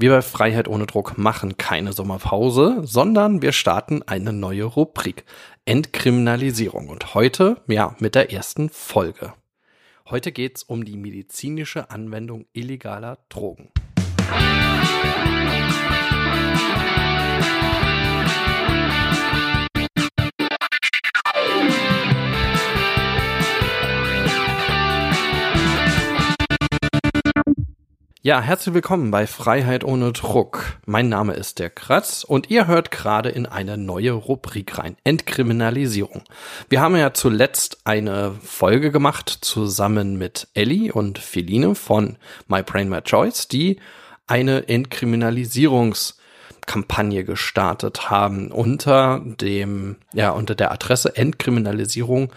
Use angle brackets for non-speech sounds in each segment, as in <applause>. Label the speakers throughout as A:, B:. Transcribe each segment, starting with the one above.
A: Wir bei Freiheit ohne Druck machen keine Sommerpause, sondern wir starten eine neue Rubrik Entkriminalisierung und heute, ja, mit der ersten Folge. Heute geht's um die medizinische Anwendung illegaler Drogen. Ja, herzlich willkommen bei Freiheit ohne Druck. Mein Name ist der Kratz und ihr hört gerade in eine neue Rubrik rein. Entkriminalisierung. Wir haben ja zuletzt eine Folge gemacht zusammen mit Ellie und Feline von My Brain My Choice, die eine Entkriminalisierungskampagne gestartet haben unter dem, ja, unter der Adresse Entkriminalisierung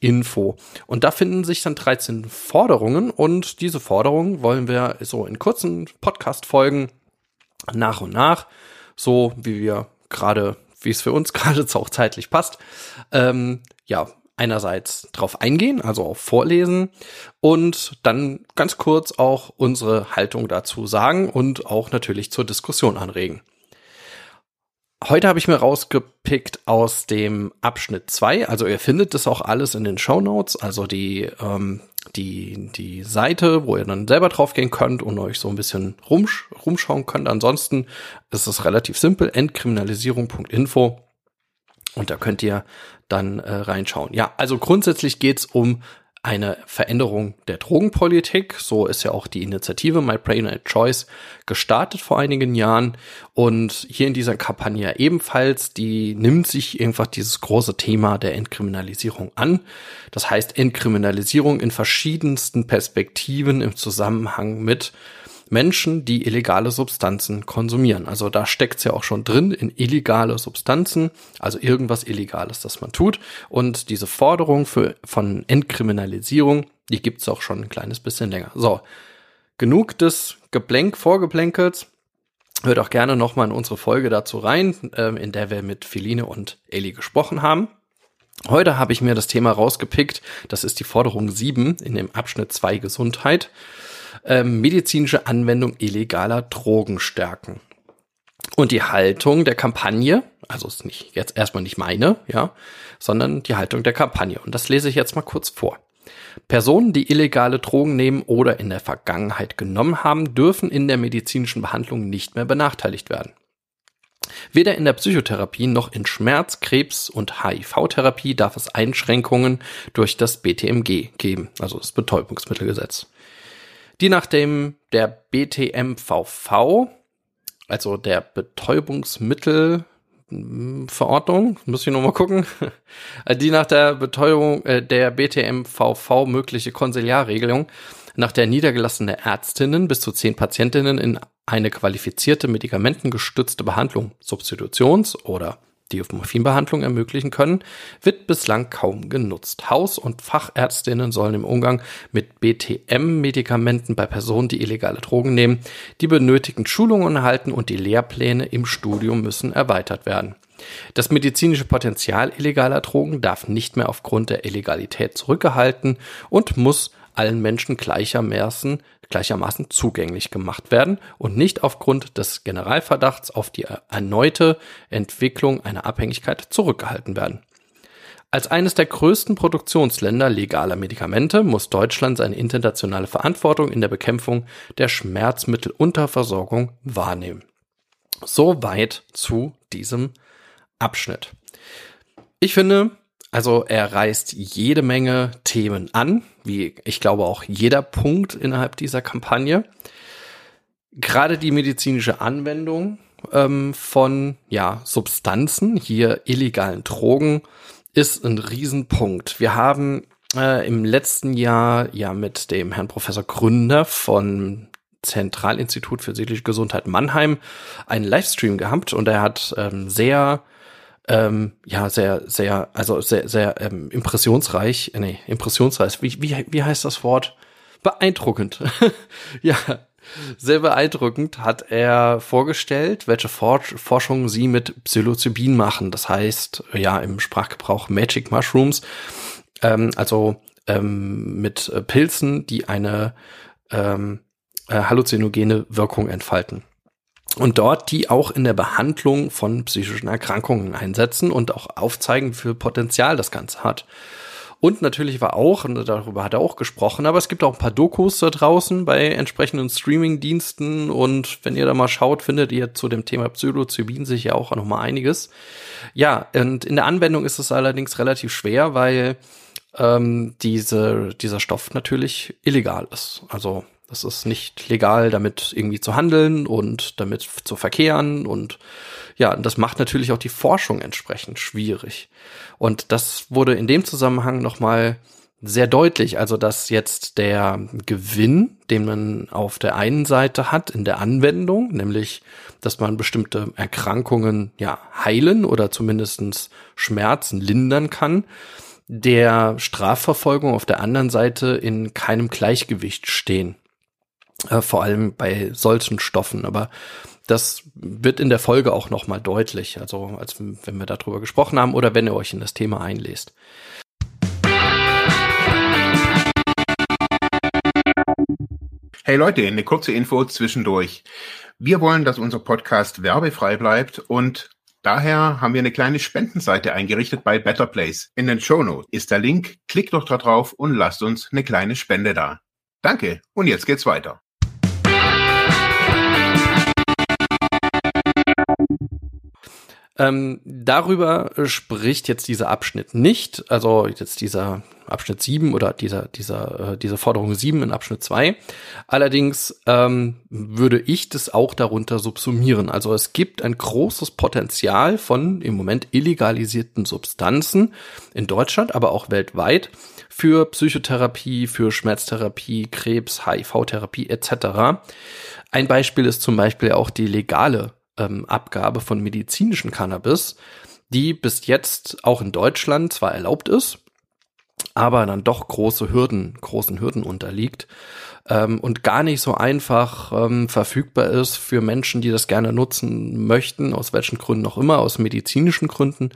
A: Info. Und da finden sich dann 13 Forderungen und diese Forderungen wollen wir so in kurzen Podcast-Folgen nach und nach, so wie wir gerade, wie es für uns <laughs> gerade auch zeitlich passt, ähm, ja, einerseits drauf eingehen, also auch vorlesen und dann ganz kurz auch unsere Haltung dazu sagen und auch natürlich zur Diskussion anregen. Heute habe ich mir rausgepickt aus dem Abschnitt 2. Also ihr findet das auch alles in den Show Notes, also die, ähm, die, die Seite, wo ihr dann selber draufgehen könnt und euch so ein bisschen rumsch rumschauen könnt. Ansonsten ist es relativ simpel, entkriminalisierung.info und da könnt ihr dann äh, reinschauen. Ja, also grundsätzlich geht's um eine Veränderung der Drogenpolitik. So ist ja auch die Initiative My Brain My Choice gestartet vor einigen Jahren. Und hier in dieser Kampagne ebenfalls, die nimmt sich einfach dieses große Thema der Entkriminalisierung an. Das heißt Entkriminalisierung in verschiedensten Perspektiven im Zusammenhang mit Menschen, die illegale Substanzen konsumieren. Also da steckt's ja auch schon drin in illegale Substanzen, also irgendwas Illegales, das man tut. Und diese Forderung für, von Entkriminalisierung, die gibt's auch schon ein kleines bisschen länger. So, genug des Geblänk, Vorgeplänkels. Hört auch gerne nochmal in unsere Folge dazu rein, ähm, in der wir mit Feline und Ellie gesprochen haben. Heute habe ich mir das Thema rausgepickt. Das ist die Forderung 7 in dem Abschnitt 2 Gesundheit ähm, medizinische Anwendung illegaler Drogen stärken. Und die Haltung der Kampagne, also ist nicht jetzt erstmal nicht meine, ja, sondern die Haltung der Kampagne. Und das lese ich jetzt mal kurz vor. Personen, die illegale Drogen nehmen oder in der Vergangenheit genommen haben, dürfen in der medizinischen Behandlung nicht mehr benachteiligt werden. Weder in der Psychotherapie noch in Schmerz-, Krebs- und HIV-Therapie darf es Einschränkungen durch das BTMG geben, also das Betäubungsmittelgesetz die nach dem der BTMVV, also der Betäubungsmittelverordnung, muss ich nochmal gucken, <laughs> die nach der Betäubung äh, der BTMVV mögliche Konsiliarregelung, nach der niedergelassene Ärztinnen bis zu zehn Patientinnen in eine qualifizierte medikamentengestützte Behandlung, Substitutions- oder die Morphinbehandlung ermöglichen können, wird bislang kaum genutzt. Haus- und Fachärztinnen sollen im Umgang mit BTM-Medikamenten bei Personen, die illegale Drogen nehmen, die benötigten Schulungen erhalten und die Lehrpläne im Studium müssen erweitert werden. Das medizinische Potenzial illegaler Drogen darf nicht mehr aufgrund der Illegalität zurückgehalten und muss allen Menschen gleichermaßen gleichermaßen zugänglich gemacht werden und nicht aufgrund des Generalverdachts auf die erneute Entwicklung einer Abhängigkeit zurückgehalten werden. Als eines der größten Produktionsländer legaler Medikamente muss Deutschland seine internationale Verantwortung in der Bekämpfung der Schmerzmittelunterversorgung wahrnehmen. Soweit zu diesem Abschnitt. Ich finde, also er reißt jede Menge Themen an, wie ich glaube auch jeder Punkt innerhalb dieser Kampagne. Gerade die medizinische Anwendung ähm, von ja, Substanzen, hier illegalen Drogen, ist ein Riesenpunkt. Wir haben äh, im letzten Jahr ja mit dem Herrn Professor Gründer von Zentralinstitut für seelische Gesundheit Mannheim einen Livestream gehabt und er hat ähm, sehr ähm, ja, sehr, sehr, also sehr, sehr ähm, impressionsreich, äh, nee, impressionsreich, wie, wie, wie heißt das Wort? Beeindruckend. <laughs> ja, sehr beeindruckend hat er vorgestellt, welche Forschung sie mit Psilocybin machen. Das heißt, ja, im Sprachgebrauch Magic Mushrooms, ähm, also ähm, mit Pilzen, die eine ähm, äh, halluzinogene Wirkung entfalten. Und dort die auch in der Behandlung von psychischen Erkrankungen einsetzen und auch aufzeigen, wie viel Potenzial das Ganze hat. Und natürlich war auch, und darüber hat er auch gesprochen, aber es gibt auch ein paar Dokus da draußen bei entsprechenden Streaming-Diensten und wenn ihr da mal schaut, findet ihr zu dem Thema Psilocybin sicher auch noch mal einiges. Ja, und in der Anwendung ist es allerdings relativ schwer, weil ähm, diese, dieser Stoff natürlich illegal ist. Also es ist nicht legal, damit irgendwie zu handeln und damit zu verkehren und ja, das macht natürlich auch die Forschung entsprechend schwierig. Und das wurde in dem Zusammenhang nochmal sehr deutlich, also dass jetzt der Gewinn, den man auf der einen Seite hat in der Anwendung, nämlich, dass man bestimmte Erkrankungen ja heilen oder zumindestens Schmerzen lindern kann, der Strafverfolgung auf der anderen Seite in keinem Gleichgewicht stehen. Äh, vor allem bei solchen Stoffen. Aber das wird in der Folge auch nochmal deutlich, also als wenn wir darüber gesprochen haben oder wenn ihr euch in das Thema einlest.
B: Hey Leute, eine kurze Info zwischendurch. Wir wollen, dass unser Podcast werbefrei bleibt und daher haben wir eine kleine Spendenseite eingerichtet bei Better Place. In den Show Notes ist der Link, klickt doch da drauf und lasst uns eine kleine Spende da. Danke und jetzt geht's weiter.
A: Ähm, darüber spricht jetzt dieser Abschnitt nicht, also jetzt dieser Abschnitt 7 oder dieser, dieser, äh, diese Forderung 7 in Abschnitt 2. Allerdings ähm, würde ich das auch darunter subsumieren. Also es gibt ein großes Potenzial von im Moment illegalisierten Substanzen in Deutschland, aber auch weltweit für Psychotherapie, für Schmerztherapie, Krebs, HIV-Therapie etc. Ein Beispiel ist zum Beispiel auch die legale ähm, Abgabe von medizinischem Cannabis, die bis jetzt auch in Deutschland zwar erlaubt ist, aber dann doch große Hürden, großen Hürden unterliegt ähm, und gar nicht so einfach ähm, verfügbar ist für Menschen, die das gerne nutzen möchten, aus welchen Gründen auch immer, aus medizinischen Gründen,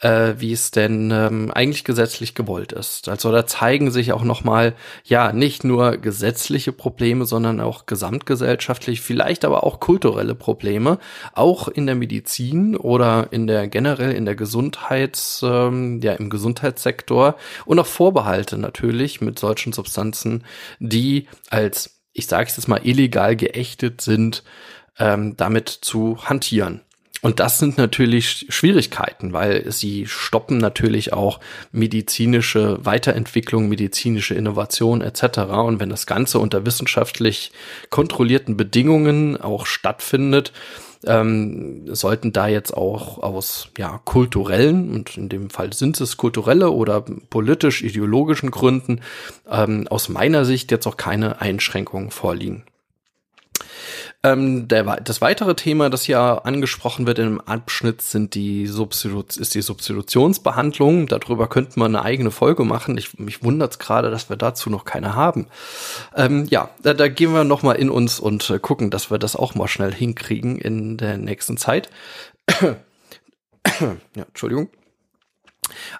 A: äh, wie es denn ähm, eigentlich gesetzlich gewollt ist. Also da zeigen sich auch nochmal, ja, nicht nur gesetzliche Probleme, sondern auch gesamtgesellschaftlich, vielleicht aber auch kulturelle Probleme, auch in der Medizin oder in der generell in der Gesundheits, ähm, ja, im Gesundheitssektor und auch Vorbehalte natürlich mit solchen Substanzen, die als, ich sage es jetzt mal, illegal geächtet sind, ähm, damit zu hantieren. Und das sind natürlich Schwierigkeiten, weil sie stoppen natürlich auch medizinische Weiterentwicklung, medizinische Innovation etc. Und wenn das Ganze unter wissenschaftlich kontrollierten Bedingungen auch stattfindet, ähm, sollten da jetzt auch aus ja kulturellen und in dem Fall sind es kulturelle oder politisch-ideologischen Gründen ähm, aus meiner Sicht jetzt auch keine Einschränkungen vorliegen. Ähm, der, das weitere Thema, das hier angesprochen wird im Abschnitt, sind die Substitu ist die Substitutionsbehandlung. Darüber könnte man eine eigene Folge machen. Ich, mich wundert es gerade, dass wir dazu noch keine haben. Ähm, ja, da, da gehen wir noch mal in uns und äh, gucken, dass wir das auch mal schnell hinkriegen in der nächsten Zeit. <coughs> ja, Entschuldigung.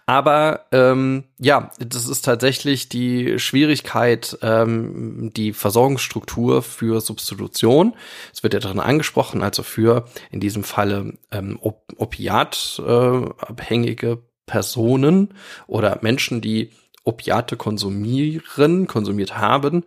A: Aber ähm, ja, das ist tatsächlich die Schwierigkeit, ähm, die Versorgungsstruktur für Substitution. Es wird ja darin angesprochen, also für in diesem Falle ähm, op opiatabhängige äh, Personen oder Menschen, die Opiate konsumieren, konsumiert haben,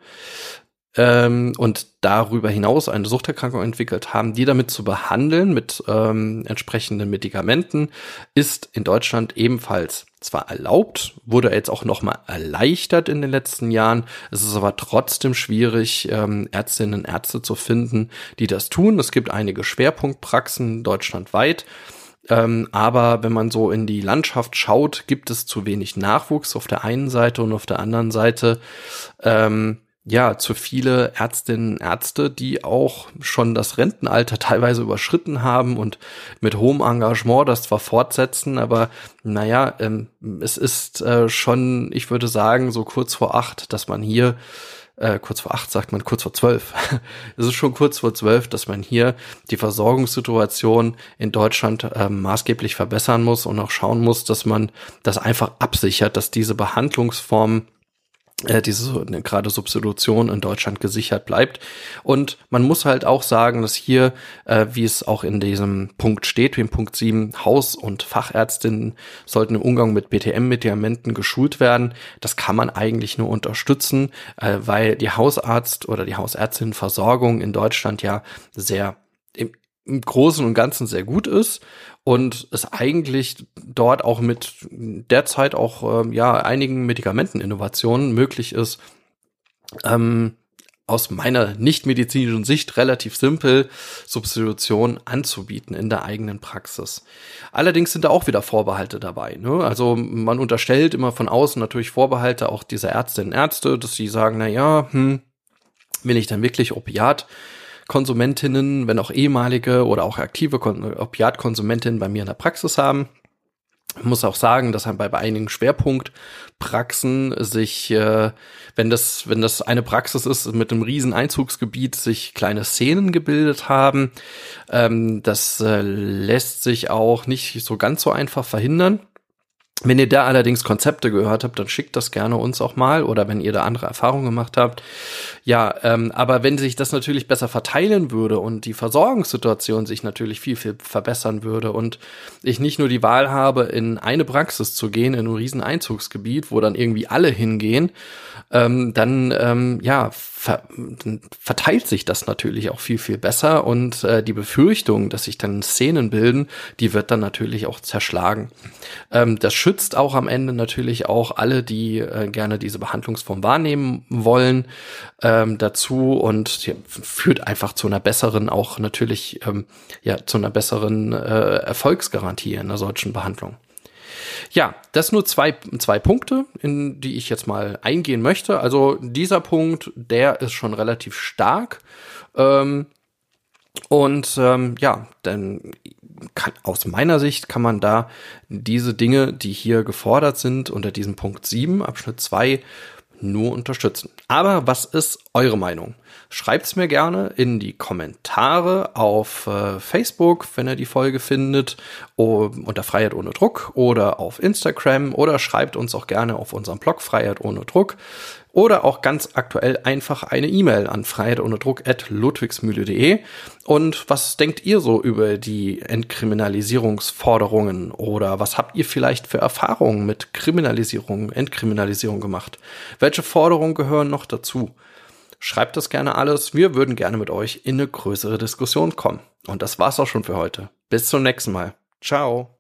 A: ähm, und darüber hinaus eine Suchterkrankung entwickelt haben, die damit zu behandeln mit ähm, entsprechenden Medikamenten, ist in Deutschland ebenfalls zwar erlaubt, wurde jetzt auch nochmal erleichtert in den letzten Jahren. Es ist aber trotzdem schwierig, ähm, Ärztinnen und Ärzte zu finden, die das tun. Es gibt einige Schwerpunktpraxen deutschlandweit. Ähm, aber wenn man so in die Landschaft schaut, gibt es zu wenig Nachwuchs auf der einen Seite und auf der anderen Seite ähm, ja, zu viele Ärztinnen, Ärzte, die auch schon das Rentenalter <laughs> teilweise überschritten haben und mit hohem Engagement das zwar fortsetzen, aber naja, ähm, es ist äh, schon, ich würde sagen, so kurz vor acht, dass man hier äh, kurz vor acht sagt man kurz vor zwölf. <laughs> es ist schon kurz vor zwölf, dass man hier die Versorgungssituation in Deutschland äh, maßgeblich verbessern muss und auch schauen muss, dass man das einfach absichert, dass diese Behandlungsform äh, diese ne, gerade Substitution in Deutschland gesichert bleibt. Und man muss halt auch sagen, dass hier, äh, wie es auch in diesem Punkt steht, wie im Punkt 7, Haus- und Fachärztinnen sollten im Umgang mit BTM-Medikamenten geschult werden. Das kann man eigentlich nur unterstützen, äh, weil die Hausarzt- oder die Hausärztin-Versorgung in Deutschland ja sehr im, im Großen und Ganzen sehr gut ist und es eigentlich dort auch mit derzeit auch ähm, ja einigen Medikamenteninnovationen möglich ist, ähm, aus meiner nicht medizinischen Sicht relativ simpel Substitution anzubieten in der eigenen Praxis. Allerdings sind da auch wieder Vorbehalte dabei. Ne? Also man unterstellt immer von außen natürlich Vorbehalte auch dieser Ärztinnen und Ärzte, dass sie sagen, na ja, hm, will ich dann wirklich Opiat Konsumentinnen, wenn auch ehemalige oder auch aktive Opiatkonsumentinnen bei mir in der Praxis haben. Ich muss auch sagen, dass bei, bei einigen Schwerpunktpraxen sich, äh, wenn das, wenn das eine Praxis ist mit einem riesen Einzugsgebiet, sich kleine Szenen gebildet haben. Ähm, das äh, lässt sich auch nicht so ganz so einfach verhindern. Wenn ihr da allerdings Konzepte gehört habt, dann schickt das gerne uns auch mal oder wenn ihr da andere Erfahrungen gemacht habt. Ja, ähm, aber wenn sich das natürlich besser verteilen würde und die Versorgungssituation sich natürlich viel, viel verbessern würde und ich nicht nur die Wahl habe, in eine Praxis zu gehen, in einem riesen Einzugsgebiet, wo dann irgendwie alle hingehen, ähm, dann ähm, ja ver verteilt sich das natürlich auch viel viel besser und äh, die Befürchtung, dass sich dann Szenen bilden, die wird dann natürlich auch zerschlagen. Ähm, das schützt auch am Ende natürlich auch alle, die äh, gerne diese Behandlungsform wahrnehmen wollen, ähm, dazu und führt einfach zu einer besseren, auch natürlich ähm, ja zu einer besseren äh, Erfolgsgarantie in einer solchen Behandlung. Ja, das nur zwei, zwei Punkte, in die ich jetzt mal eingehen möchte. Also dieser Punkt, der ist schon relativ stark. Ähm, und ähm, ja, dann kann, aus meiner Sicht kann man da diese Dinge, die hier gefordert sind, unter diesem Punkt 7, Abschnitt 2, nur unterstützen. Aber was ist eure Meinung? Schreibt's mir gerne in die Kommentare auf äh, Facebook, wenn ihr die Folge findet, unter Freiheit ohne Druck oder auf Instagram oder schreibt uns auch gerne auf unserem Blog Freiheit ohne Druck oder auch ganz aktuell einfach eine E-Mail an freiheit ohne Druck at ludwigsmühle.de. Und was denkt ihr so über die Entkriminalisierungsforderungen oder was habt ihr vielleicht für Erfahrungen mit Kriminalisierung, Entkriminalisierung gemacht? Welche Forderungen gehören noch dazu? Schreibt das gerne alles. Wir würden gerne mit euch in eine größere Diskussion kommen. Und das war's auch schon für heute. Bis zum nächsten Mal. Ciao.